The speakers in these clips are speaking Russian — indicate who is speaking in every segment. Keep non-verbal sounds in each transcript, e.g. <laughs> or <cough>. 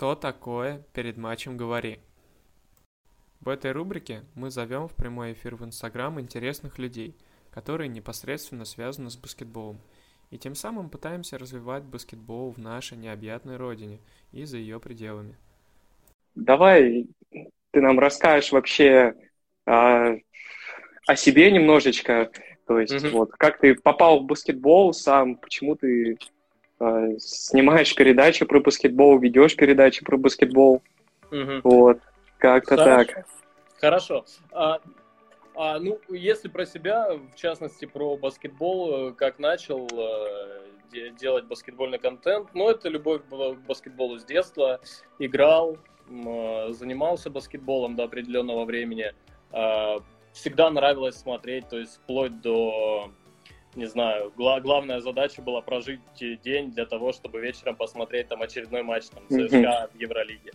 Speaker 1: Что такое перед матчем говори? В этой рубрике мы зовем в прямой эфир в Инстаграм интересных людей, которые непосредственно связаны с баскетболом, и тем самым пытаемся развивать баскетбол в нашей необъятной родине и за ее пределами.
Speaker 2: Давай ты нам расскажешь вообще а, о себе немножечко, то есть mm-hmm. вот как ты попал в баскетбол сам, почему ты снимаешь передачи про баскетбол, ведешь передачи про баскетбол, mm-hmm. вот как-то так.
Speaker 3: Хорошо. А, а, ну, если про себя, в частности, про баскетбол, как начал э, делать баскетбольный контент, ну, это любовь к баскетболу с детства. Играл, э, занимался баскетболом до определенного времени. Э, всегда нравилось смотреть, то есть вплоть до, не знаю, гла- главная задача была прожить день для того, чтобы вечером посмотреть там очередной матч там, ЦСКА в Евролиге.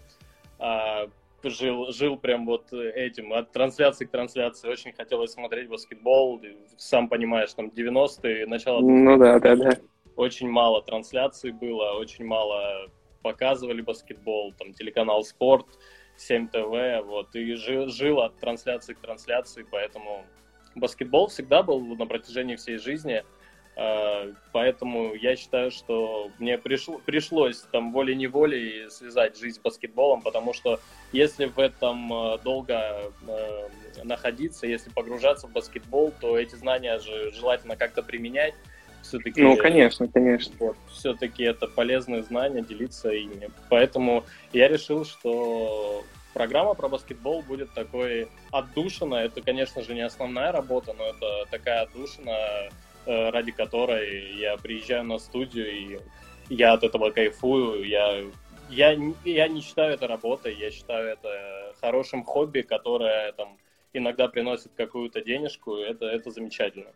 Speaker 3: А, жил, жил прям вот этим, от трансляции к трансляции. Очень хотелось смотреть баскетбол. Сам понимаешь, там 90-е, начало...
Speaker 2: Ну да, да, да.
Speaker 3: Очень мало трансляций было, очень мало показывали баскетбол, там телеканал «Спорт», 7 ТВ, вот, и жил, жил от трансляции к трансляции, поэтому баскетбол всегда был на протяжении всей жизни – Э, поэтому я считаю, что мне пришло, пришлось там волей-неволей связать жизнь с баскетболом, потому что если в этом э, долго э, находиться, если погружаться в баскетбол, то эти знания же желательно как-то применять.
Speaker 2: Все-таки, ну, конечно, конечно.
Speaker 3: Вот, все-таки это полезные знания, делиться ими. Поэтому я решил, что программа про баскетбол будет такой отдушина. Это, конечно же, не основная работа, но это такая отдушина, Э, ради которой я приезжаю на студию, и я от этого кайфую. Я, я, я не считаю это работой, я считаю это хорошим хобби, которое там иногда приносит какую-то денежку, это, это замечательно.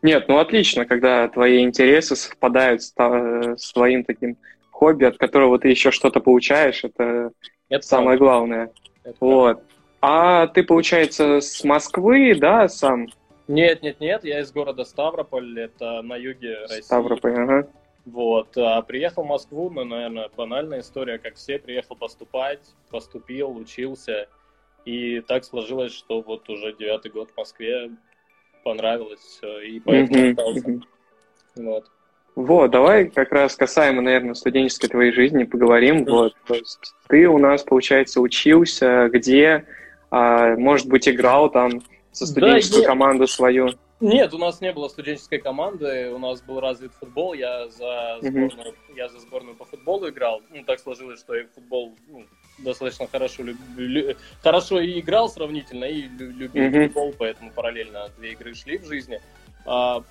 Speaker 2: Нет, ну отлично, когда твои интересы совпадают с, с твоим таким хобби, от которого ты еще что-то получаешь, это, это самое правда. главное. Это вот. Правда. А ты, получается, с Москвы, да, сам?
Speaker 3: Нет, нет, нет, я из города Ставрополь, это на юге России.
Speaker 2: Ставрополь, ага.
Speaker 3: Вот, а приехал в Москву, ну, наверное, банальная история, как все, приехал поступать, поступил, учился, и так сложилось, что вот уже девятый год в Москве понравилось все, и поэтому mm-hmm. остался.
Speaker 2: Вот. Вот, давай как раз касаемо, наверное, студенческой твоей жизни поговорим. Вот, то есть ты у нас, получается, учился, где, а, может быть, играл там, со студенческую да, команду свою?
Speaker 3: Нет, у нас не было студенческой команды, у нас был развит футбол, я за сборную, uh-huh. я за сборную по футболу играл. Ну, так сложилось, что я футбол ну, достаточно хорошо, люб, лю, хорошо и играл сравнительно, и любил uh-huh. футбол, поэтому параллельно две игры шли в жизни.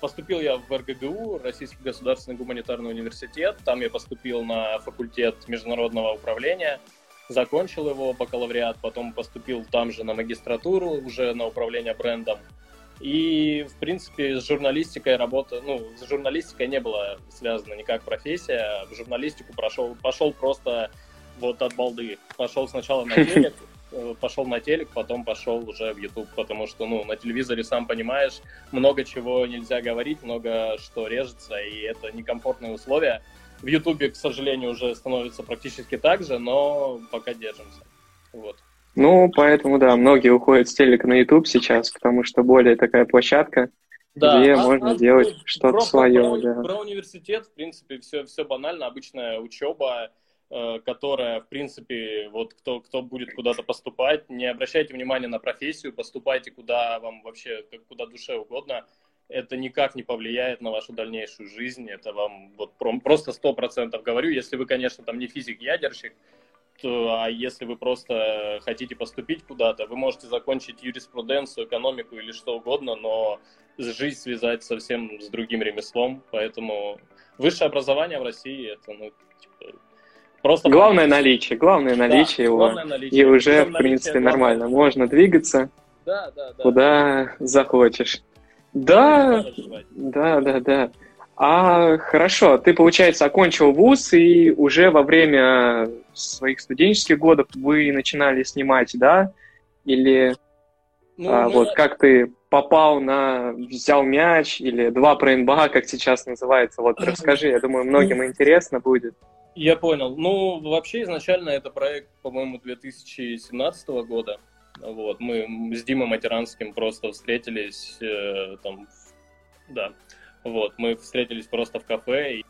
Speaker 3: Поступил я в РГГУ, Российский государственный гуманитарный университет. Там я поступил на факультет международного управления закончил его бакалавриат, потом поступил там же на магистратуру, уже на управление брендом. И, в принципе, с журналистикой работа, ну, с журналистикой не было связана никак профессия. В журналистику прошел, пошел просто вот от балды. Пошел сначала на <laughs> телек, пошел на телек, потом пошел уже в YouTube, потому что, ну, на телевизоре, сам понимаешь, много чего нельзя говорить, много что режется, и это некомфортные условия. В Ютубе, к сожалению, уже становится практически так же, но пока держимся. Вот.
Speaker 2: Ну, поэтому, да, многие уходят с телека на YouTube сейчас, потому что более такая площадка, да, где а, можно а, делать ну, что-то свое.
Speaker 3: Про, да. про университет, в принципе, все, все банально, обычная учеба, э, которая, в принципе, вот кто, кто будет куда-то поступать, не обращайте внимания на профессию, поступайте куда вам вообще, куда душе угодно это никак не повлияет на вашу дальнейшую жизнь. Это вам вот просто сто процентов говорю. Если вы, конечно, там не физик-ядерщик, то, а если вы просто хотите поступить куда-то, вы можете закончить юриспруденцию, экономику или что угодно, но жизнь связать совсем с другим ремеслом. Поэтому высшее образование в России это ну,
Speaker 2: просто... Главное наличие, главное наличие да, его. Главное наличие. И уже, в принципе, нормально. Можно двигаться да, да, да. куда захочешь. Да, да, да, да. А хорошо, ты, получается, окончил вуз, и уже во время своих студенческих годов вы начинали снимать, да? Или ну, а, мы... вот как ты попал на взял мяч или два про НБА, как сейчас называется? Вот <laughs> расскажи, я думаю, многим интересно будет.
Speaker 3: Я понял. Ну, вообще, изначально это проект, по-моему, 2017 года. Вот, мы с Димой Матеранским просто встретились э, там, да, вот, мы встретились просто в кафе и,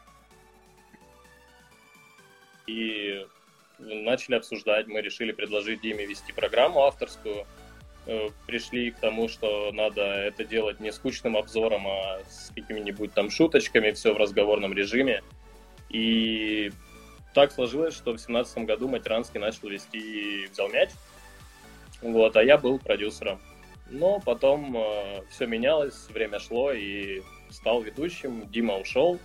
Speaker 3: и начали обсуждать, мы решили предложить Диме вести программу авторскую, э, пришли к тому, что надо это делать не скучным обзором, а с какими-нибудь там шуточками, все в разговорном режиме. И так сложилось, что в 2017 году Матеранский начал вести «Взял мяч», вот, а я был продюсером. Но потом э, все менялось, время шло, и стал ведущим, Дима ушел.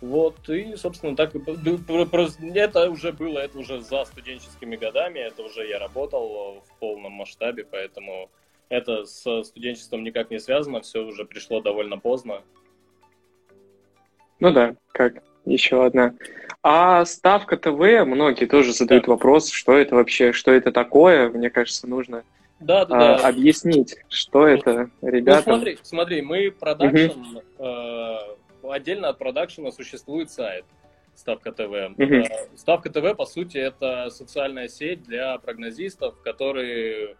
Speaker 3: Вот, и, собственно, так это уже было, это уже за студенческими годами, это уже я работал в полном масштабе, поэтому это с студенчеством никак не связано, все уже пришло довольно поздно.
Speaker 2: Ну да, как еще одна. А ставка ТВ, многие тоже задают да. вопрос, что это вообще, что это такое. Мне кажется, нужно да, да, а, да. объяснить, что это, ребята.
Speaker 3: Ну, смотри, смотри, мы продакшн, угу. э, отдельно от продакшена существует сайт Ставка ТВ. Угу. Ставка ТВ, по сути, это социальная сеть для прогнозистов, которые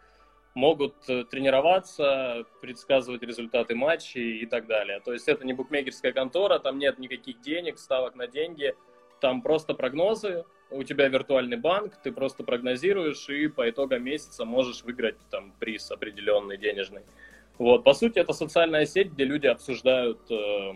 Speaker 3: могут э, тренироваться, предсказывать результаты матчей и так далее. То есть это не букмекерская контора, там нет никаких денег, ставок на деньги, там просто прогнозы, у тебя виртуальный банк, ты просто прогнозируешь и по итогам месяца можешь выиграть там приз определенный денежный. Вот, по сути, это социальная сеть, где люди обсуждают, э,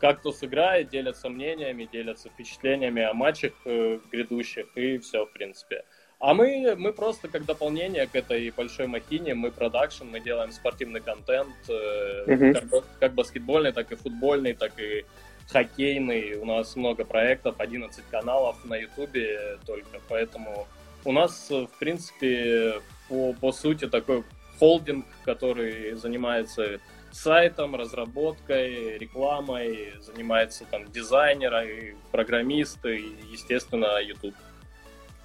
Speaker 3: как кто сыграет, делятся мнениями, делятся впечатлениями о матчах э, грядущих и все, в принципе. А мы, мы просто как дополнение к этой большой махине, мы продакшн, мы делаем спортивный контент, uh-huh. как, как баскетбольный, так и футбольный, так и хоккейный. У нас много проектов, 11 каналов на ютубе только, поэтому у нас, в принципе, по, по сути такой холдинг, который занимается сайтом, разработкой, рекламой, занимается там дизайнеры, программисты и, естественно, YouTube.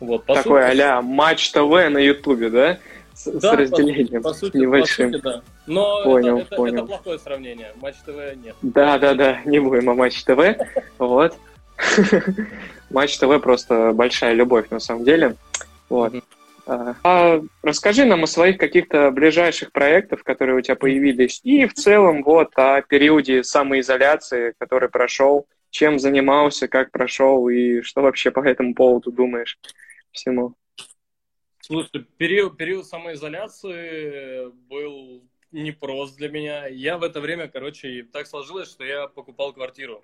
Speaker 2: Вот, по Такой сути, а Матч ТВ на Ютубе, да? С, да, с разделением, по, сути, небольшим. По сути,
Speaker 3: да. Но понял, это, понял. Это, плохое сравнение. Матч ТВ нет.
Speaker 2: Да, да, да, не будем о Матч ТВ. Вот. <laughs> Матч ТВ просто большая любовь на самом деле. Вот. А, а расскажи нам о своих каких-то ближайших проектах, которые у тебя появились, и в целом вот о периоде самоизоляции, который прошел, чем занимался, как прошел и что вообще по этому поводу думаешь всему?
Speaker 3: Слушай, период, период самоизоляции был непрост для меня. Я в это время, короче, так сложилось, что я покупал квартиру.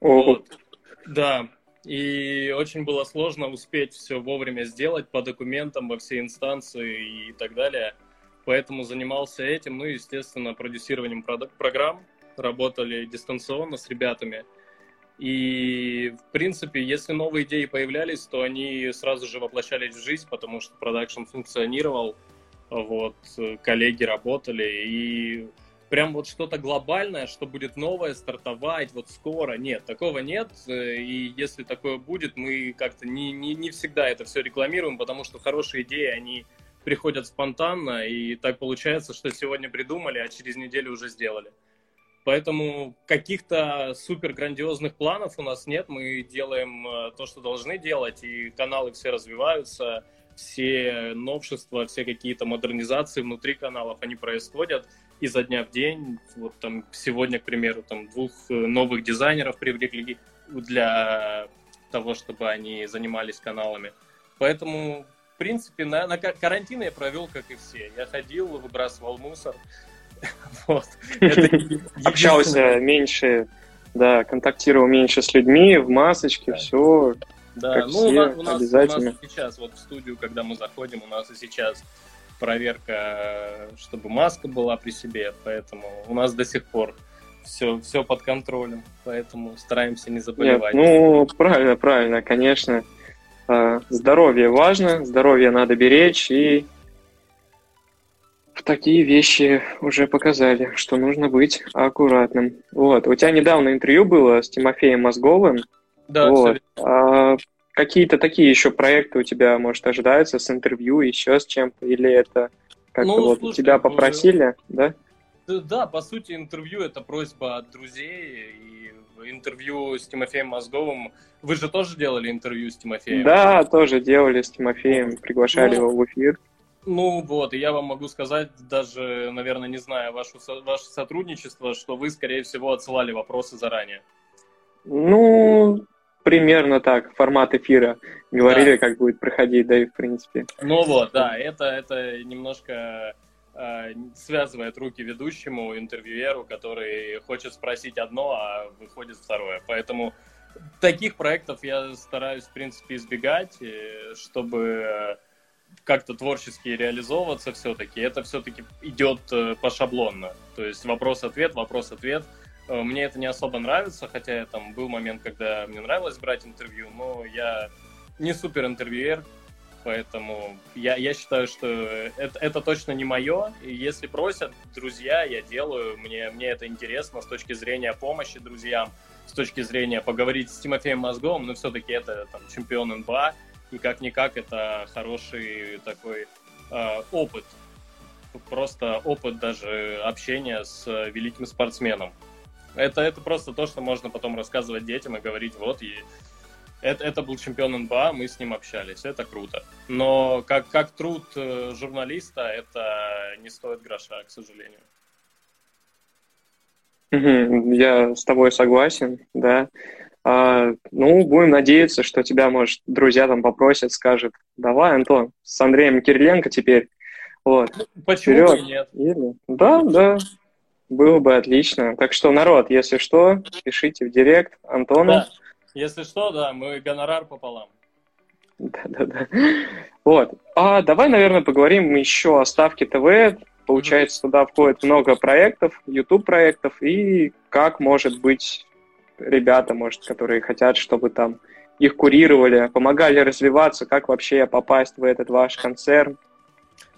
Speaker 3: О. Вот. Да, и очень было сложно успеть все вовремя сделать по документам во все инстанции и так далее. Поэтому занимался этим, ну и, естественно, продюсированием программ. Работали дистанционно с ребятами – и, в принципе, если новые идеи появлялись, то они сразу же воплощались в жизнь, потому что продакшн функционировал, вот, коллеги работали, и прям вот что-то глобальное, что будет новое стартовать вот скоро, нет, такого нет, и если такое будет, мы как-то не, не, не всегда это все рекламируем, потому что хорошие идеи, они приходят спонтанно, и так получается, что сегодня придумали, а через неделю уже сделали. Поэтому каких-то супер грандиозных планов у нас нет. Мы делаем э, то, что должны делать, и каналы все развиваются, все новшества, все какие-то модернизации внутри каналов, они происходят изо дня в день. Вот там сегодня, к примеру, там двух э, новых дизайнеров привлекли для того, чтобы они занимались каналами. Поэтому, в принципе, на, на карантин я провел, как и все. Я ходил, выбрасывал мусор, <laughs>
Speaker 2: Вот. Общался меньше, да, контактировал меньше с людьми, в масочке, все.
Speaker 3: Да, ну у нас, обязательно. у нас сейчас, вот в студию, когда мы заходим, у нас и сейчас проверка, чтобы маска была при себе, поэтому у нас до сих пор все, все под контролем, поэтому стараемся не заболевать.
Speaker 2: Нет, ну, правильно, правильно, конечно. А, здоровье важно, здоровье надо беречь, и такие вещи уже показали, что нужно быть аккуратным. Вот. У тебя недавно интервью было с Тимофеем Мозговым. Да, вот. А какие-то такие еще проекты у тебя, может, ожидаются с интервью, еще с чем-то? Или это как-то ну, вот слушай, тебя попросили, да?
Speaker 3: Да, по сути, интервью это просьба от друзей, и интервью с Тимофеем Мозговым. Вы же тоже делали интервью с Тимофеем?
Speaker 2: Да, тоже делали с Тимофеем, приглашали ну, его в эфир.
Speaker 3: Ну вот, и я вам могу сказать, даже, наверное, не зная вашу, ваше сотрудничество, что вы, скорее всего, отсылали вопросы заранее.
Speaker 2: Ну, примерно так, формат эфира. Говорили, да. как будет проходить, да и в принципе.
Speaker 3: Ну вот, да, это, это немножко э, связывает руки ведущему, интервьюеру, который хочет спросить одно, а выходит второе. Поэтому таких проектов я стараюсь, в принципе, избегать, чтобы как-то творчески реализовываться все-таки, это все-таки идет э, пошаблонно. То есть вопрос-ответ, вопрос-ответ. Э, мне это не особо нравится, хотя там был момент, когда мне нравилось брать интервью, но я не супер интервьюер, поэтому я, я считаю, что это, это точно не мое. И если просят друзья, я делаю. Мне, мне это интересно с точки зрения помощи друзьям, с точки зрения поговорить с Тимофеем Мозговым, но все-таки это там, чемпион НБА, и как-никак это хороший такой э, опыт, просто опыт даже общения с великим спортсменом. Это, это просто то, что можно потом рассказывать детям и говорить, вот, и это, это был чемпион НБА, мы с ним общались, это круто. Но как, как труд э, журналиста, это не стоит гроша, к сожалению.
Speaker 2: Я с тобой согласен, да. А, ну, будем надеяться, что тебя, может, друзья там попросят, скажут, давай, Антон, с Андреем Кириленко теперь. Вот.
Speaker 3: Почему Вперед. нет? Или...
Speaker 2: Да, да, было бы отлично. Так что, народ, если что, пишите в директ Антону.
Speaker 3: Да. Если что, да, мы гонорар пополам.
Speaker 2: Да-да-да. Вот. А давай, наверное, поговорим еще о Ставке ТВ. Получается, туда входит много проектов, YouTube-проектов, и как может быть ребята, может, которые хотят, чтобы там их курировали, помогали развиваться, как вообще попасть в этот ваш концерн,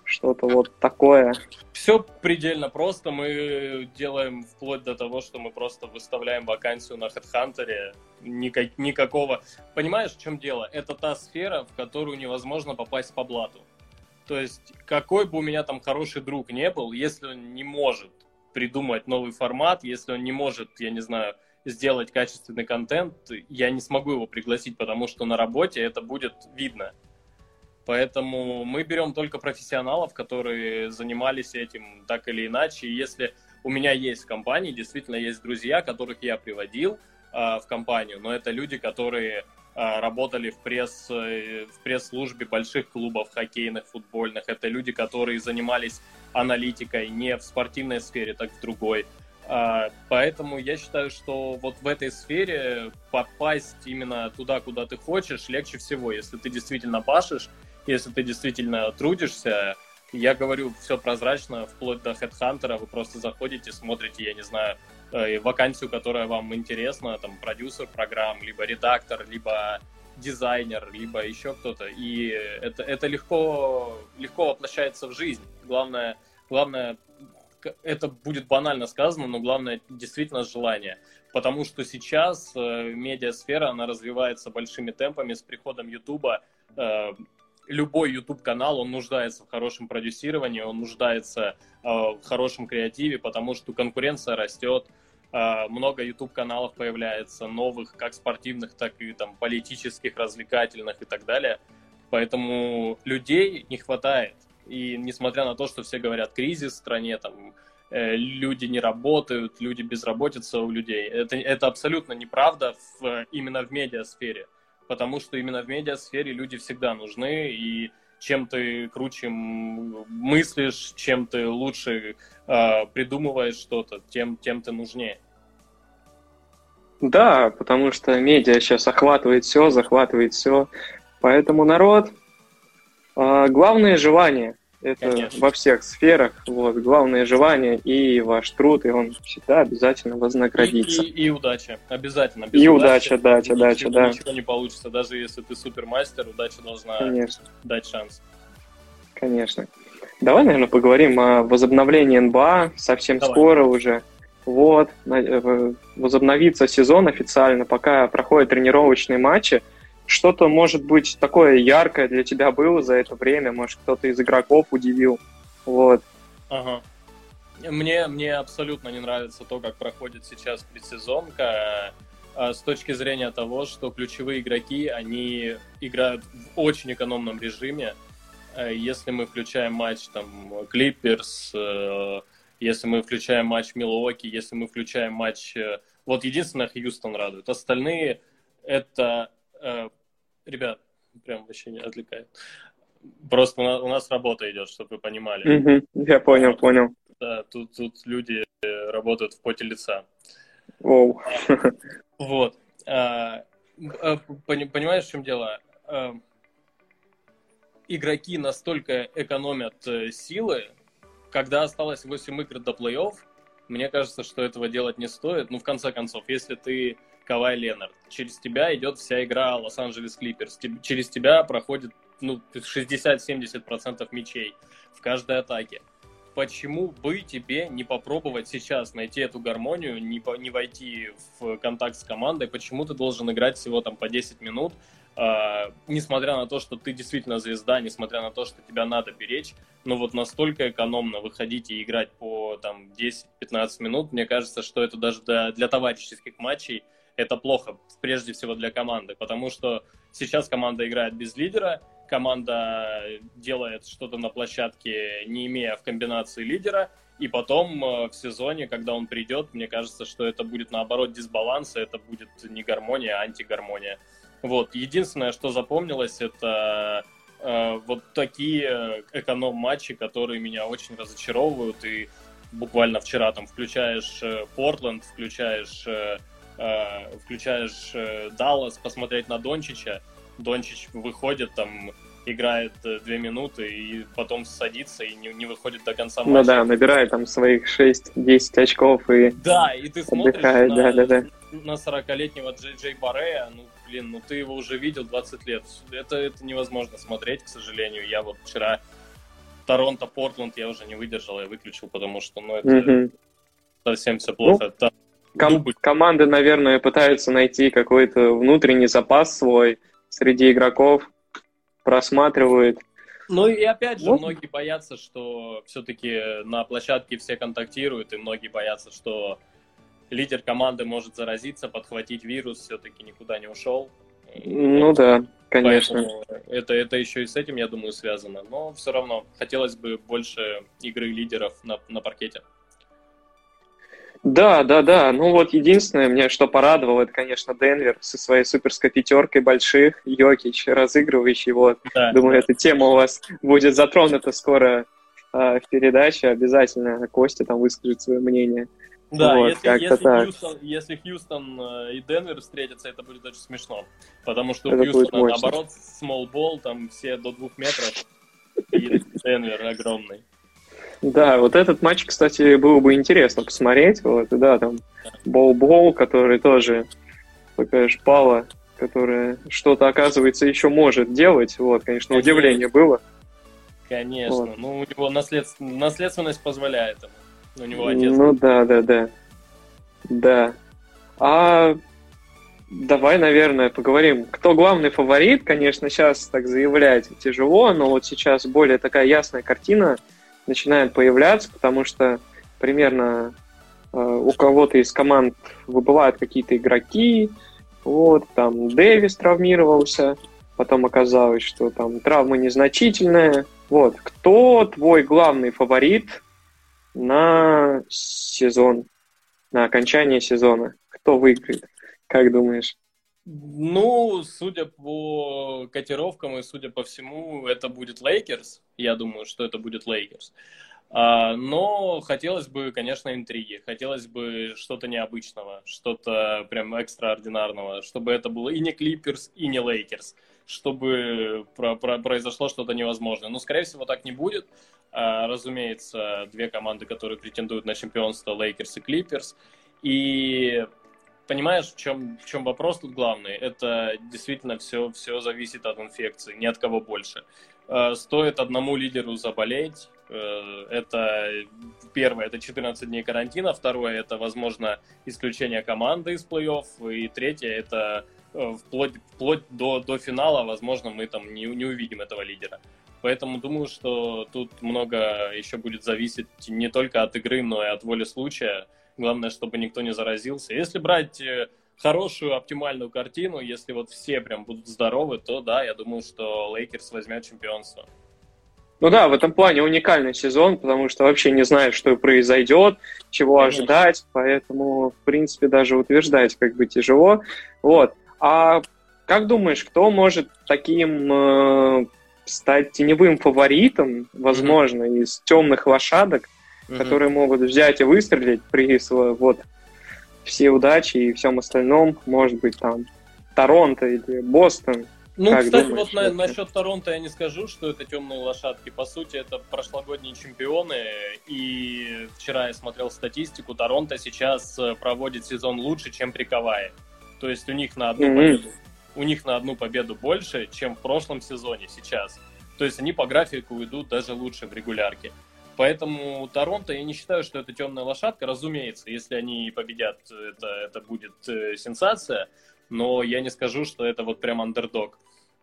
Speaker 2: что-то вот такое.
Speaker 3: Все предельно просто. Мы делаем вплоть до того, что мы просто выставляем вакансию на HeadHunter. Никак, никакого... Понимаешь, в чем дело? Это та сфера, в которую невозможно попасть по блату. То есть, какой бы у меня там хороший друг не был, если он не может придумать новый формат, если он не может, я не знаю, сделать качественный контент, я не смогу его пригласить, потому что на работе это будет видно. Поэтому мы берем только профессионалов, которые занимались этим так или иначе. Если у меня есть в компании, действительно есть друзья, которых я приводил э, в компанию, но это люди, которые э, работали в, пресс, э, в пресс-службе больших клубов хоккейных, футбольных. Это люди, которые занимались аналитикой не в спортивной сфере, так в другой. А, поэтому я считаю, что вот в этой сфере попасть именно туда, куда ты хочешь, легче всего, если ты действительно пашешь, если ты действительно трудишься. Я говорю все прозрачно, вплоть до HeadHunter, вы просто заходите, смотрите, я не знаю, э, вакансию, которая вам интересна, там, продюсер программ, либо редактор, либо дизайнер, либо еще кто-то, и это, это легко, легко воплощается в жизнь. Главное, главное это будет банально сказано, но главное действительно желание. Потому что сейчас э, медиасфера, она развивается большими темпами с приходом Ютуба. Э, любой YouTube-канал, он нуждается в хорошем продюсировании, он нуждается э, в хорошем креативе, потому что конкуренция растет, э, много YouTube-каналов появляется, новых, как спортивных, так и там политических, развлекательных и так далее. Поэтому людей не хватает. И несмотря на то, что все говорят кризис в стране, там э, люди не работают, люди безработица у людей, это, это абсолютно неправда в, именно в медиасфере. Потому что именно в медиасфере люди всегда нужны, и чем ты круче мыслишь, чем ты лучше э, придумываешь что-то, тем, тем ты нужнее.
Speaker 2: Да, потому что медиа сейчас охватывает все, захватывает все. Поэтому народ, э, главное желание. Это Конечно. во всех сферах. Вот, главное желание и ваш труд, и он всегда обязательно вознаградится.
Speaker 3: И, и, и удача. Обязательно.
Speaker 2: Без и удача, удача, удача,
Speaker 3: ничего,
Speaker 2: да.
Speaker 3: Ничего не получится. Даже если ты супермастер, удача должна Конечно. дать шанс.
Speaker 2: Конечно. Давай, наверное, поговорим о возобновлении НБА. Совсем Давай. скоро уже. Вот, э, возобновится сезон официально, пока проходят тренировочные матчи что-то, может быть, такое яркое для тебя было за это время? Может, кто-то из игроков удивил? Вот.
Speaker 3: Ага. Мне, мне абсолютно не нравится то, как проходит сейчас предсезонка. а, с точки зрения того, что ключевые игроки, они играют в очень экономном режиме. Э, если мы включаем матч там Клиперс, э, если мы включаем матч Милуоки, если мы включаем матч... Э, вот единственное, Хьюстон радует. Остальные это... Ребят, прям вообще не отвлекает. Просто у нас работа идет, чтобы вы понимали.
Speaker 2: я понял, понял.
Speaker 3: Да, тут, тут люди работают в поте лица.
Speaker 2: Оу.
Speaker 3: Вот. А, а, понимаешь, в чем дело? А, игроки настолько экономят э, силы, когда осталось 8 игр до плей-офф, мне кажется, что этого делать не стоит. Ну, в конце концов, если ты Кавай Ленард, через тебя идет вся игра Лос-Анджелес Клиперс, через тебя проходит ну, 60-70% мячей в каждой атаке. Почему бы тебе не попробовать сейчас найти эту гармонию, не, по, не войти в контакт с командой, почему ты должен играть всего там по 10 минут, э, несмотря на то, что ты действительно звезда, несмотря на то, что тебя надо беречь, но вот настолько экономно выходить и играть по там 10-15 минут, мне кажется, что это даже для, для товарищеских матчей это плохо, прежде всего для команды, потому что сейчас команда играет без лидера, команда делает что-то на площадке, не имея в комбинации лидера, и потом э, в сезоне, когда он придет, мне кажется, что это будет наоборот дисбаланс, это будет не гармония, а антигармония. Вот. Единственное, что запомнилось, это э, вот такие эконом-матчи, которые меня очень разочаровывают, и буквально вчера там включаешь э, Портленд, включаешь, э, э, включаешь э, Даллас, посмотреть на Дончича, Дончич выходит, там, играет э, две минуты и потом садится и не, не выходит до конца
Speaker 2: ну матча. Ну да, набирает там своих 6-10 очков и
Speaker 3: Да, и ты смотришь отдыхает, на, да, да, да. на 40-летнего Джей Джей Баррея, ну, блин, ну ты его уже видел 20 лет. Это, это невозможно смотреть, к сожалению. Я вот вчера Торонто, Портленд я уже не выдержал, я выключил, потому что, ну, это угу. совсем все плохо. Ну, Там...
Speaker 2: ком- команды, наверное, пытаются найти какой-то внутренний запас свой, среди игроков, просматривают.
Speaker 3: Ну и опять же, вот. многие боятся, что все-таки на площадке все контактируют, и многие боятся, что лидер команды может заразиться, подхватить вирус, все-таки никуда не ушел.
Speaker 2: Ну вот. да, конечно.
Speaker 3: это, это еще и с этим, я думаю, связано. Но все равно хотелось бы больше игры лидеров на, на паркете.
Speaker 2: Да, да, да. Ну вот единственное, мне что порадовало, это, конечно, Денвер со своей суперской пятеркой больших, Йокич, разыгрывающий. Вот. Да, Думаю, эта тема у вас будет затронута скоро э, в передаче. Обязательно Костя там выскажет свое мнение.
Speaker 3: Да, вот, если, если, Хьюстон, если Хьюстон э, и Денвер встретятся, это будет очень смешно. Потому что это у Хьюстона, наоборот, small ball, там все до двух метров, и Денвер огромный.
Speaker 2: Да, вот этот матч, кстати, было бы интересно посмотреть. Вот, да, там Боу-Боу, который тоже такая шпала, которая что-то, оказывается, еще может делать. Вот, конечно, конечно. удивление было.
Speaker 3: Конечно, вот. ну у него наследств... наследственность позволяет ему. У него отец.
Speaker 2: Ну да, да, да. Да. А давай, наверное, поговорим. Кто главный фаворит? Конечно, сейчас так заявлять тяжело, но вот сейчас более такая ясная картина – начинают появляться, потому что примерно э, у кого-то из команд выбывают какие-то игроки, вот, там Дэвис травмировался, потом оказалось, что там травма незначительная. Вот, кто твой главный фаворит на сезон, на окончание сезона? Кто выиграет? Как думаешь?
Speaker 3: Ну, судя по котировкам и судя по всему, это будет Лейкерс. Я думаю, что это будет Лейкерс. А, но хотелось бы, конечно, интриги. Хотелось бы что-то необычного, что-то прям экстраординарного, чтобы это было и не Клиперс, и не Лейкерс, чтобы про про произошло что-то невозможное. Но, скорее всего, так не будет. А, разумеется, две команды, которые претендуют на чемпионство, Лейкерс и Клиперс. И понимаешь, в чем, в чем вопрос тут главный? Это действительно все, все зависит от инфекции, ни от кого больше. Э, стоит одному лидеру заболеть, э, это первое, это 14 дней карантина, второе, это, возможно, исключение команды из плей-офф, и третье, это э, вплоть, вплоть до, до финала, возможно, мы там не, не увидим этого лидера. Поэтому думаю, что тут много еще будет зависеть не только от игры, но и от воли случая. Главное, чтобы никто не заразился. Если брать э, хорошую оптимальную картину. Если вот все прям будут здоровы, то да, я думаю, что Лейкерс возьмет чемпионство.
Speaker 2: Ну да, в этом плане уникальный сезон, потому что вообще не знаешь, что произойдет, чего Конечно. ожидать, поэтому, в принципе, даже утверждать как бы тяжело. Вот. А как думаешь, кто может таким э, стать теневым фаворитом, возможно, mm-hmm. из темных лошадок, mm-hmm. которые могут взять и выстрелить при вот все удачи и всем остальном, может быть, там Торонто или Бостон,
Speaker 3: ну, как кстати, думаешь, вот на, насчет Торонто я не скажу, что это темные лошадки. По сути, это прошлогодние чемпионы. И вчера я смотрел статистику. Торонто сейчас э, проводит сезон лучше, чем при Кавае. То есть у них на одну mm-hmm. победу, у них на одну победу больше, чем в прошлом сезоне сейчас. То есть они по графику идут даже лучше в регулярке. Поэтому Торонто, я не считаю, что это темная лошадка. Разумеется, если они победят, это, это будет э, сенсация. Но я не скажу, что это вот прям андердог.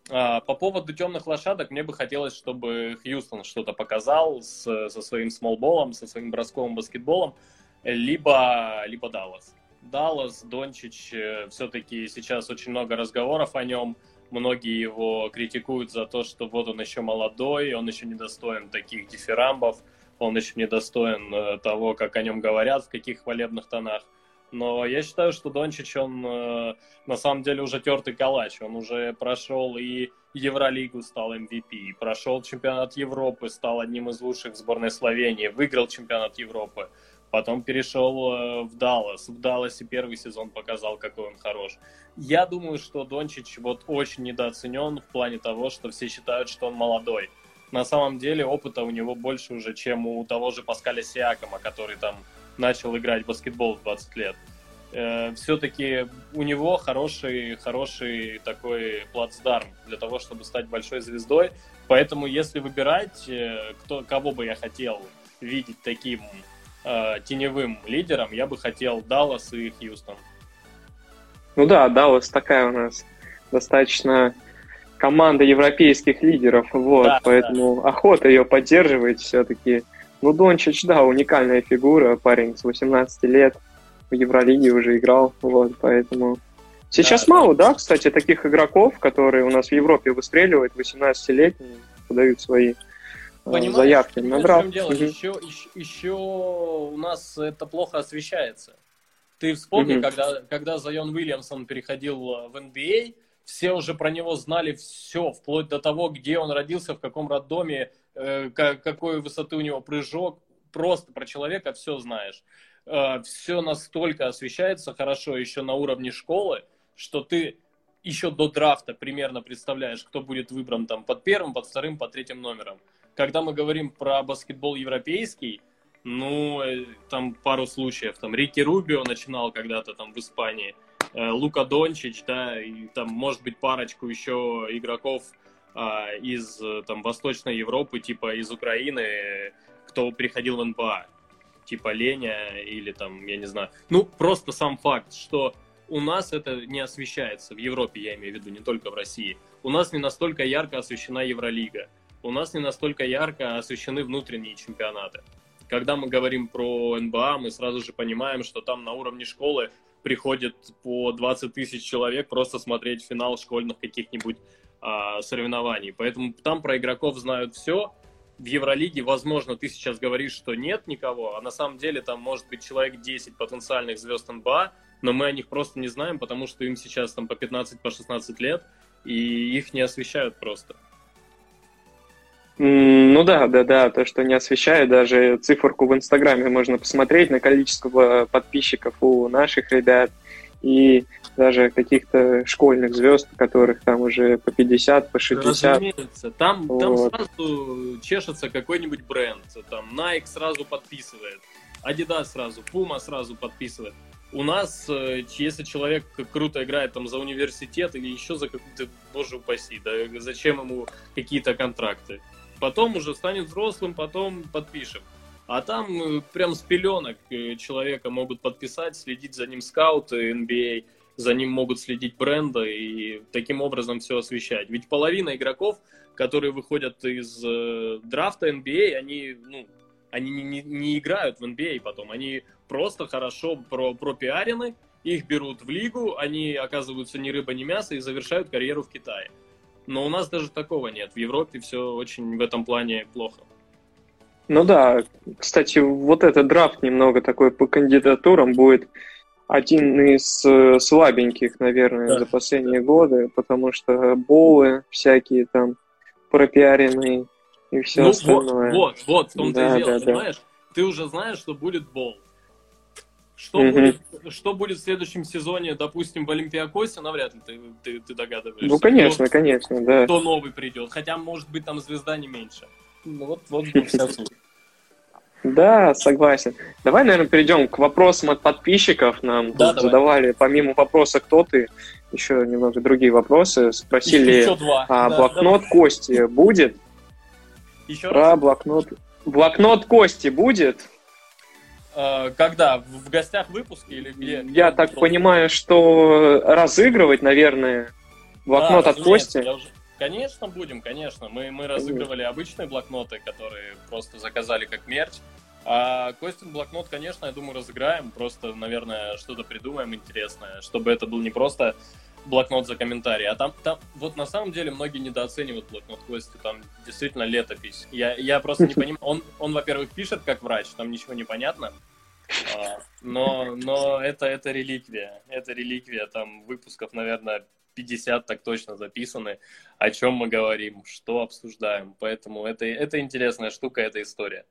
Speaker 3: А, по поводу темных лошадок, мне бы хотелось, чтобы Хьюстон что-то показал с, со своим смолболом, со своим бросковым баскетболом, либо, либо Даллас. Даллас, Дончич, э, все-таки сейчас очень много разговоров о нем. Многие его критикуют за то, что вот он еще молодой, он еще недостоин таких дифирамбов, он еще недостоин э, того, как о нем говорят, в каких хвалебных тонах. Но я считаю, что Дончич, он э, на самом деле уже тертый калач. Он уже прошел и Евролигу, стал MVP, прошел чемпионат Европы, стал одним из лучших в сборной Словении, выиграл чемпионат Европы. Потом перешел э, в Даллас. В Далласе первый сезон показал, какой он хорош. Я думаю, что Дончич вот очень недооценен в плане того, что все считают, что он молодой. На самом деле опыта у него больше уже, чем у того же Паскаля Сиакома, который там начал играть в баскетбол в 20 лет. Э, все-таки у него хороший, хороший такой плацдарм для того, чтобы стать большой звездой. Поэтому, если выбирать, э, кто, кого бы я хотел видеть таким э, теневым лидером, я бы хотел Даллас и Хьюстон.
Speaker 2: Ну да, Даллас такая у нас достаточно команда европейских лидеров, вот, да, поэтому да. охота ее поддерживать все-таки. Ну, Дончич, да, уникальная фигура, парень с 18 лет, в Евролиге уже играл, вот, поэтому... Сейчас да, мало, да, кстати, таких игроков, которые у нас в Европе выстреливают, 18-летние, подают свои э, Понимаешь, заявки.
Speaker 3: Чем дело? Угу. Еще, еще, еще у нас это плохо освещается. Ты вспомни, угу. когда, когда Зайон Уильямсон переходил в NBA, все уже про него знали все, вплоть до того, где он родился, в каком роддоме, э, какой высоты у него прыжок. Просто про человека все знаешь. Э, все настолько освещается хорошо еще на уровне школы, что ты еще до драфта примерно представляешь, кто будет выбран там под первым, под вторым, под третьим номером. Когда мы говорим про баскетбол европейский, ну, э, там пару случаев. Там Рики Рубио начинал когда-то там в Испании – Лука Дончич, да, и там может быть парочку еще игроков а, из там Восточной Европы, типа из Украины, кто приходил в НБА, типа Леня или там, я не знаю. Ну, просто сам факт, что у нас это не освещается, в Европе я имею в виду, не только в России. У нас не настолько ярко освещена Евролига, у нас не настолько ярко освещены внутренние чемпионаты. Когда мы говорим про НБА, мы сразу же понимаем, что там на уровне школы приходит по 20 тысяч человек просто смотреть финал школьных каких-нибудь а, соревнований. Поэтому там про игроков знают все. В Евролиге, возможно, ты сейчас говоришь, что нет никого, а на самом деле там может быть человек 10 потенциальных звезд НБА, но мы о них просто не знаем, потому что им сейчас там по 15-16 по лет, и их не освещают просто.
Speaker 2: Ну да, да, да, то, что не освещаю, даже циферку в Инстаграме можно посмотреть на количество подписчиков у наших ребят и даже каких-то школьных звезд, которых там уже по 50, по 60.
Speaker 3: Разумеется, там, вот. там сразу чешется какой-нибудь бренд, там Nike сразу подписывает, Adidas сразу, Puma сразу подписывает. У нас, э, если человек круто играет там за университет или еще за какую-то, боже упаси, да зачем ему какие-то контракты? Потом уже станет взрослым, потом подпишем. А там э, прям с пеленок э, человека могут подписать, следить за ним скауты NBA, за ним могут следить бренды и таким образом все освещать. Ведь половина игроков, которые выходят из э, драфта NBA, они, ну, они не, не, не играют в NBA потом, они просто хорошо про, пропиарены, их берут в лигу, они оказываются ни рыба, ни мясо и завершают карьеру в Китае. Но у нас даже такого нет. В Европе все очень в этом плане плохо.
Speaker 2: Ну да, кстати, вот этот драфт немного такой по кандидатурам будет один из э, слабеньких, наверное, да. за последние годы, потому что болы всякие там пропиаренные и все ну, остальное.
Speaker 3: Вот, вот, вот, в том-то да, и дело, да, понимаешь? Да. Ты уже знаешь, что будет бол. Что, угу. будет, что будет в следующем сезоне, допустим, в Олимпиакосе, навряд ли ты, ты, ты догадываешься.
Speaker 2: Ну, конечно, кто, конечно, да.
Speaker 3: Кто новый придет. Хотя, может быть, там звезда не меньше. Ну, вот, вот <laughs> вся суть.
Speaker 2: Да, согласен. Давай, наверное, перейдем к вопросам от подписчиков. Нам да, задавали, помимо вопроса «Кто ты?», еще немного другие вопросы. Спросили, еще два. а да, блокнот. Кости будет?
Speaker 3: Еще
Speaker 2: Про раз? блокнот. Блокнот Кости будет?
Speaker 3: Э, когда? В гостях выпуска или где?
Speaker 2: Я так что? понимаю, что разыгрывать, наверное, блокнот да, от Кости. Уже...
Speaker 3: Конечно, будем, конечно. Мы, мы разыгрывали обычные блокноты, которые просто заказали как мерч. А Костин блокнот, конечно, я думаю, разыграем. Просто, наверное, что-то придумаем интересное, чтобы это был не просто блокнот за комментарий. А там, там, вот на самом деле многие недооценивают блокнот Кости, там действительно летопись. Я, я просто не <laughs> понимаю, он, он, во-первых, пишет как врач, там ничего не понятно, а, но, но это, это реликвия, это реликвия, там выпусков, наверное, 50 так точно записаны, о чем мы говорим, что обсуждаем, поэтому это, это интересная штука, эта история.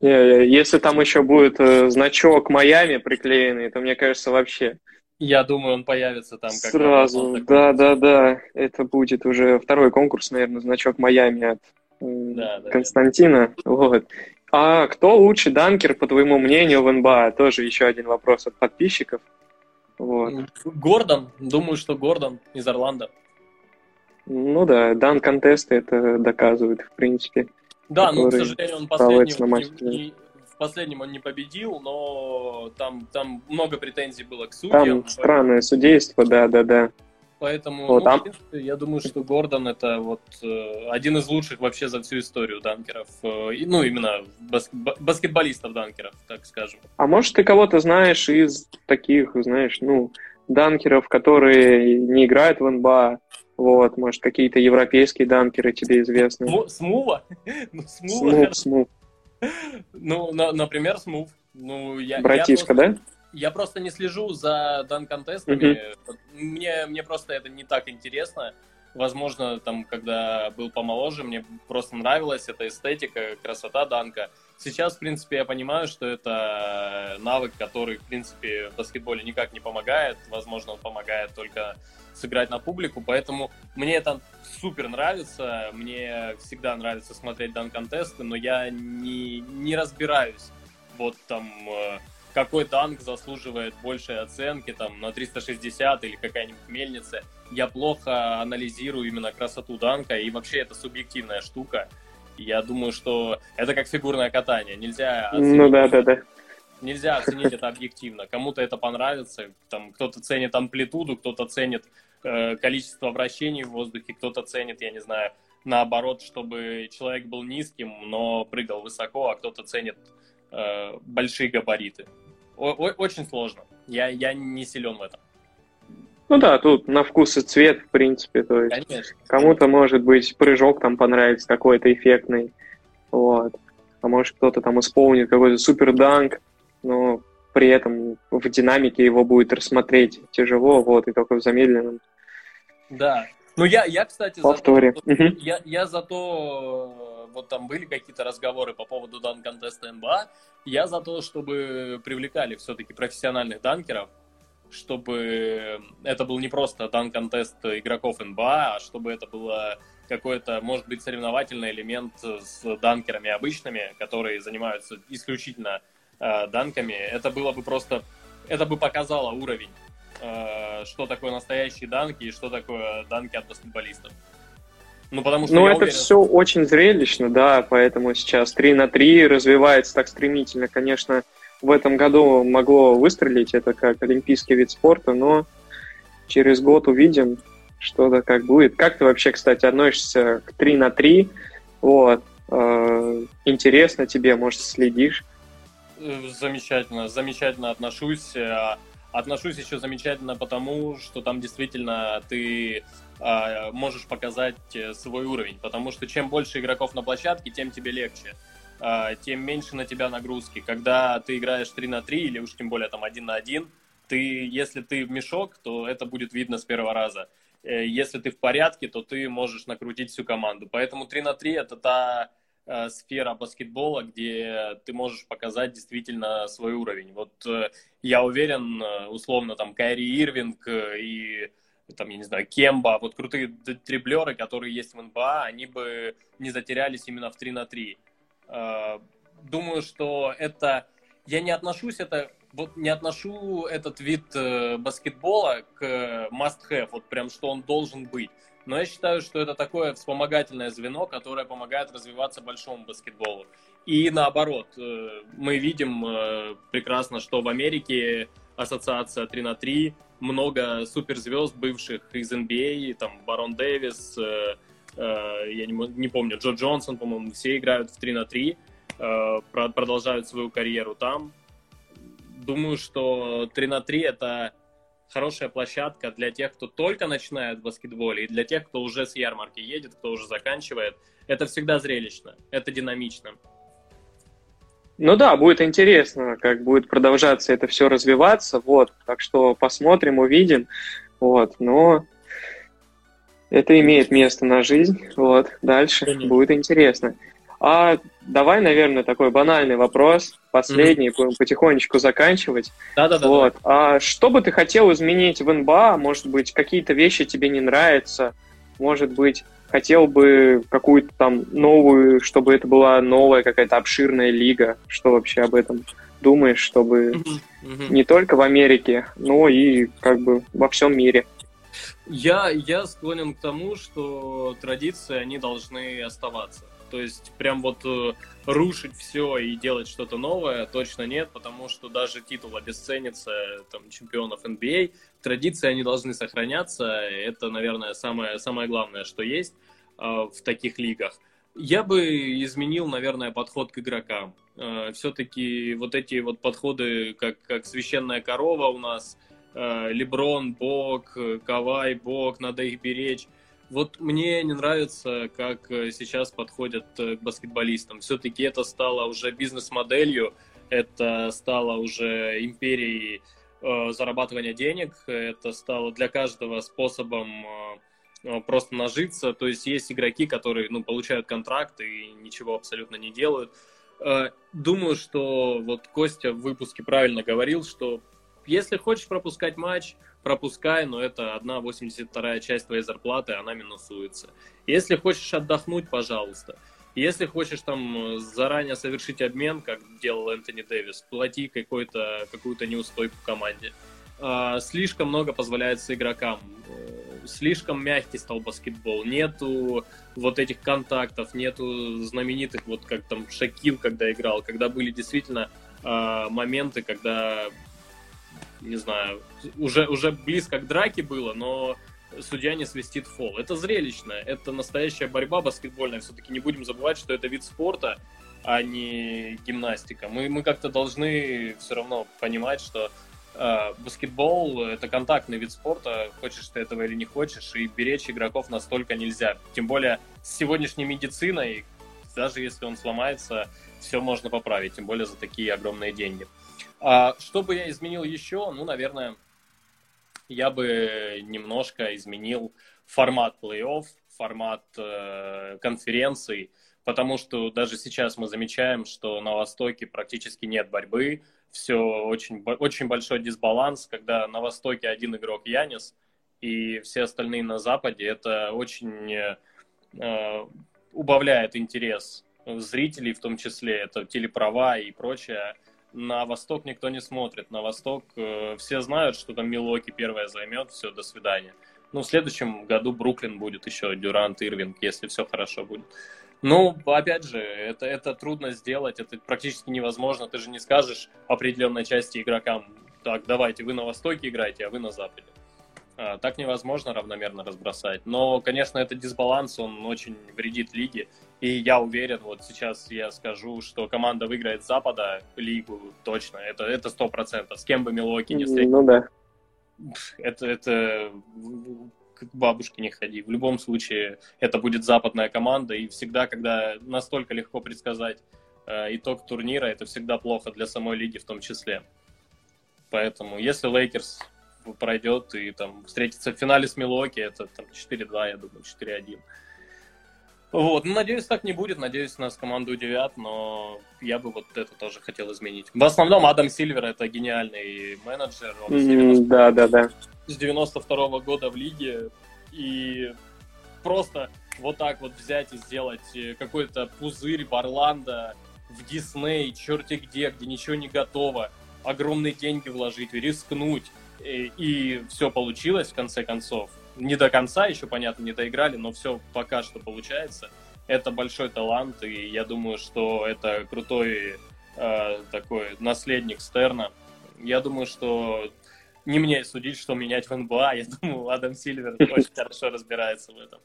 Speaker 2: Если там еще будет э, значок Майами приклеенный, то мне кажется вообще
Speaker 3: я думаю, он появится там
Speaker 2: как Сразу, да, да, да. Это будет уже второй конкурс, наверное, значок Майами от да, да, Константина. Да. Вот. А кто лучший данкер, по твоему мнению, в НБА? Тоже еще один вопрос от подписчиков.
Speaker 3: Вот. Гордон. Думаю, что Гордон из Орландо.
Speaker 2: Ну да, дан контесты это доказывают, в принципе.
Speaker 3: Да, но, к сожалению, он последний не, не, последнем он не победил, но там, там много претензий было к судьям.
Speaker 2: Там странное судейство, да-да-да.
Speaker 3: Поэтому, вот, ну, в принципе, я думаю, что Гордон это вот э, один из лучших вообще за всю историю данкеров. Э, ну, именно баск... баскетболистов данкеров, так скажем.
Speaker 2: А может, ты кого-то знаешь из таких, знаешь, ну, данкеров, которые не играют в НБА, вот, может, какие-то европейские данкеры тебе известны?
Speaker 3: Смува? <laughs>
Speaker 2: Ну. Смув,
Speaker 3: ну, на, например, Смув. Ну, я,
Speaker 2: Братишка,
Speaker 3: я
Speaker 2: просто,
Speaker 3: да? Я просто не слежу за дан-контестами. Uh-huh. Мне, мне просто это не так интересно. Возможно, там, когда был помоложе, мне просто нравилась эта эстетика, красота данка. Сейчас, в принципе, я понимаю, что это навык, который, в принципе, в баскетболе никак не помогает. Возможно, он помогает только сыграть на публику, поэтому мне это супер нравится, мне всегда нравится смотреть дан-контесты, но я не, не разбираюсь, вот там, э, какой данк заслуживает большей оценки, там, на 360 или какая-нибудь мельница. Я плохо анализирую именно красоту данка, и вообще это субъективная штука. Я думаю, что это как фигурное катание. Нельзя
Speaker 2: оценить, ну, да, да, да.
Speaker 3: Нельзя оценить это объективно. Кому-то это понравится, там кто-то ценит амплитуду, кто-то ценит э, количество вращений в воздухе, кто-то ценит, я не знаю, наоборот, чтобы человек был низким, но прыгал высоко, а кто-то ценит э, большие габариты. О -о Очень сложно. Я, я не силен в этом.
Speaker 2: Ну да, тут на вкус и цвет, в принципе, то есть кому-то, может быть, прыжок там понравится какой-то эффектный, вот, а может кто-то там исполнит какой-то супер данк, но при этом в динамике его будет рассмотреть тяжело, вот, и только в замедленном.
Speaker 3: Да. Ну, я, я кстати,
Speaker 2: Повторе.
Speaker 3: за то, угу. я, я за то, вот там были какие-то разговоры по поводу дан-контеста НБА, я за то, чтобы привлекали все-таки профессиональных данкеров, чтобы это был не просто дан-контест игроков НБА, а чтобы это было какой-то, может быть, соревновательный элемент с данкерами обычными, которые занимаются исключительно э, данками. Это было бы просто, это бы показало уровень, э, что такое настоящие данки и что такое данки от баскетболистов.
Speaker 2: Ну, потому что ну это уверен... все очень зрелищно, да, поэтому сейчас 3 на 3 развивается так стремительно. Конечно, в этом году могло выстрелить это как олимпийский вид спорта, но через год увидим, что да как будет. Как ты вообще, кстати, относишься к 3 на 3? Вот. Э, интересно тебе, может, следишь?
Speaker 3: Замечательно, замечательно отношусь. А, отношусь еще замечательно потому, что там действительно ты э, можешь показать э, свой уровень, потому что чем больше игроков на площадке, тем тебе легче, э, тем меньше на тебя нагрузки. Когда ты играешь 3 на 3 или уж тем более там 1 на 1, ты, если ты мешок, то это будет видно с первого раза. Э, если ты в порядке, то ты можешь накрутить всю команду. Поэтому 3 на 3 это та э, сфера баскетбола, где ты можешь показать действительно свой уровень. Вот э, я уверен, э, условно, там Кайри Ирвинг э, и там, я не знаю, Кемба, вот крутые триплеры, которые есть в НБА, они бы не затерялись именно в 3 на 3. Э, думаю, что это... Я не отношусь это вот не отношу этот вид э, баскетбола к э, must-have, вот прям что он должен быть. Но я считаю, что это такое вспомогательное звено, которое помогает развиваться большому баскетболу. И наоборот, э, мы видим э, прекрасно, что в Америке ассоциация 3 на 3, много суперзвезд бывших из NBA, а, там Барон Дэвис, э, я не, помню, Джо Джонсон, по-моему, все играют в 3 на 3, э, продолжают свою карьеру там думаю, что 3 на 3 это хорошая площадка для тех, кто только начинает в баскетболе, и для тех, кто уже с ярмарки едет, кто уже заканчивает. Это всегда зрелищно, это динамично.
Speaker 2: Ну да, будет интересно, как будет продолжаться это все развиваться, вот, так что посмотрим, увидим, вот, но это имеет место на жизнь, вот, дальше Конечно. будет интересно. А давай, наверное, такой банальный вопрос, последний, mm-hmm. будем потихонечку заканчивать.
Speaker 3: Да-да-да.
Speaker 2: Вот. А что бы ты хотел изменить в НБА? Может быть, какие-то вещи тебе не нравятся? Может быть, хотел бы какую-то там новую, чтобы это была новая какая-то обширная лига? Что вообще об этом думаешь, чтобы mm-hmm. Mm-hmm. не только в Америке, но и как бы во всем мире?
Speaker 3: Я, я склонен к тому, что традиции, они должны оставаться. То есть прям вот э, рушить все и делать что-то новое точно нет, потому что даже титул обесценится там, чемпионов NBA. А. Традиции, они должны сохраняться. Это, наверное, самое, самое главное, что есть э, в таких лигах. Я бы изменил, наверное, подход к игрокам. Э, все-таки вот эти вот подходы, как, как священная корова у нас, э, Леброн, Бог, Кавай, Бог, надо их беречь вот мне не нравится, как э, сейчас подходят э, к баскетболистам. Все-таки это стало уже бизнес-моделью, это стало уже империей э, зарабатывания денег, это стало для каждого способом э, э просто нажиться. То есть есть игроки, которые ну, получают контракт и ничего абсолютно не делают. Э, думаю, что вот Костя в выпуске правильно говорил, что если хочешь пропускать матч, пропускай, но это одна 82 часть твоей зарплаты, она минусуется. Если хочешь отдохнуть, пожалуйста. Если хочешь там заранее совершить обмен, как делал Энтони Дэвис, плати какой-то, какую-то неустойку команде. А, слишком много позволяется игрокам. Э, слишком мягкий стал баскетбол. Нету вот этих контактов, нету знаменитых, вот как там Шакил, когда играл, когда были действительно а, моменты, когда не знаю, уже, уже близко к драке было, но судья не свистит фол. Это зрелищно, это настоящая борьба баскетбольная. Все-таки не будем забывать, что это вид спорта, а не гимнастика. Мы, мы как-то должны все равно понимать, что э, баскетбол — это контактный вид спорта, хочешь ты этого или не хочешь, и беречь игроков настолько нельзя. Тем более с сегодняшней медициной, даже если он сломается, все можно поправить, тем более за такие огромные деньги. А, что бы я изменил еще? Ну, наверное, я бы немножко изменил формат плей-офф, формат э, конференций, потому что даже сейчас мы замечаем, что на Востоке практически нет борьбы, все очень, очень большой дисбаланс, когда на Востоке один игрок Янис, и все остальные на Западе, это очень э, убавляет интерес зрителей, в том числе это телеправа и прочее на восток никто не смотрит. На восток э, все знают, что там Милоки первая займет, все, до свидания. Ну, в следующем году Бруклин будет еще, Дюрант, Ирвинг, если все хорошо будет. Ну, опять же, это, это трудно сделать, это практически невозможно. Ты же не скажешь определенной части игрокам, так, давайте, вы на Востоке играете, а вы на Западе. А, так невозможно равномерно разбросать. Но, конечно, этот дисбаланс, он очень вредит лиге. И я уверен, вот сейчас я скажу, что команда выиграет с Запада лигу точно. Это это сто процентов. С кем бы Милоки не встретил.
Speaker 2: Ну да.
Speaker 3: Это, это к бабушке не ходи. В любом случае, это будет западная команда. И всегда, когда настолько легко предсказать э, итог турнира, это всегда плохо для самой лиги в том числе. Поэтому, если Лейкерс пройдет и там встретится в финале с Милуоки, это там 4-2, я думаю, 4-1. Вот, ну, надеюсь, так не будет, надеюсь, нас команды удивят, но я бы вот это тоже хотел изменить. В основном Адам Сильвер это гениальный менеджер. Он
Speaker 2: мм, да, да, да.
Speaker 3: С 92 -го года в лиге, и просто вот так вот взять и сделать э, какой-то пузырь Барланда в Дисней, черти где, где ничего не готово, огромные деньги вложить, рискнуть, и, и все получилось в конце концов. Не до конца еще, понятно, не доиграли, но все пока что получается. Это большой талант, и я думаю, что это крутой э, такой наследник Стерна. Я думаю, что не мне судить, что менять в НБА. Я <laughs> думаю, Адам Сильвер очень <laughs> хорошо разбирается в этом.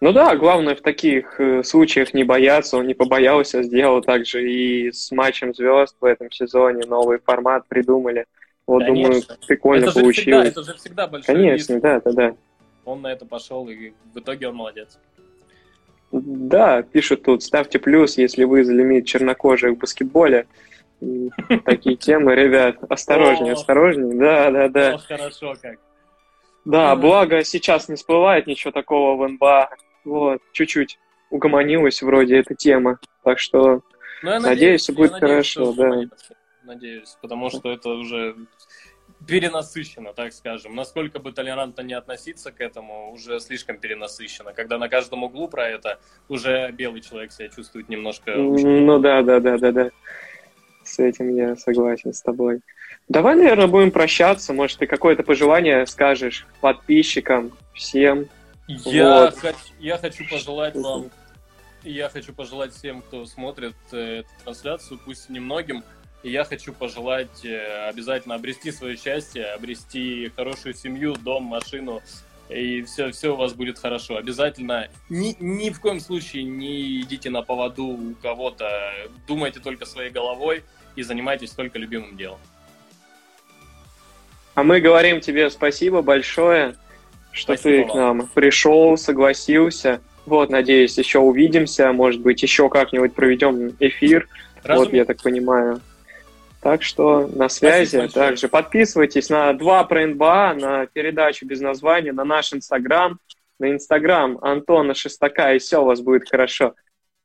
Speaker 2: Ну да, главное в таких э, случаях не бояться. Он не побоялся, сделал также и с матчем звезд в этом сезоне. Новый формат придумали. Вот, Конечно. думаю, прикольно это получилось. Всегда,
Speaker 3: это же всегда большой
Speaker 2: Конечно, риск. да, да, да.
Speaker 3: Он на это пошел, и в итоге он молодец.
Speaker 2: Да, пишут тут, ставьте плюс, если вы за лимит чернокожих в баскетболе. Такие <laughs> темы, ребят, осторожнее, осторожнее. Да, да, да.
Speaker 3: Хорошо как.
Speaker 2: Да, благо сейчас не всплывает ничего такого в НБА. Вот, чуть-чуть угомонилась вроде эта тема. Так что, ну, надеюсь, все будет хорошо, да
Speaker 3: надеюсь, потому что это уже перенасыщено, так скажем. Насколько бы толерантно не относиться к этому, уже слишком перенасыщено. Когда на каждом углу про это, уже белый человек себя чувствует немножко...
Speaker 2: Ну да, да, да, да, да. С этим я согласен с тобой. Давай, наверное, будем прощаться. Может, ты какое-то пожелание скажешь подписчикам, всем?
Speaker 3: Я, вот. хочу, я хочу пожелать вам, я хочу пожелать всем, кто смотрит э, эту трансляцию, пусть немногим, и я хочу пожелать э, обязательно обрести свое счастье, обрести хорошую семью, дом, машину, и все, все у вас будет хорошо. Обязательно ни, ни в коем случае не идите на поводу у кого-то, думайте только своей головой и занимайтесь только любимым делом.
Speaker 2: А мы говорим тебе спасибо большое, что спасибо ты к нам пришел, согласился. Вот, надеюсь, еще увидимся, может быть, еще как-нибудь проведем эфир. Разум... Вот, я так понимаю. Так что на связи. Также подписывайтесь на два про НБА, на передачу без названия, на наш Инстаграм, на Инстаграм Антона Шестака, и все у вас будет хорошо.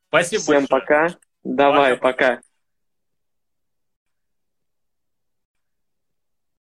Speaker 3: Спасибо
Speaker 2: Всем
Speaker 3: большое.
Speaker 2: пока. Давай, пока. пока.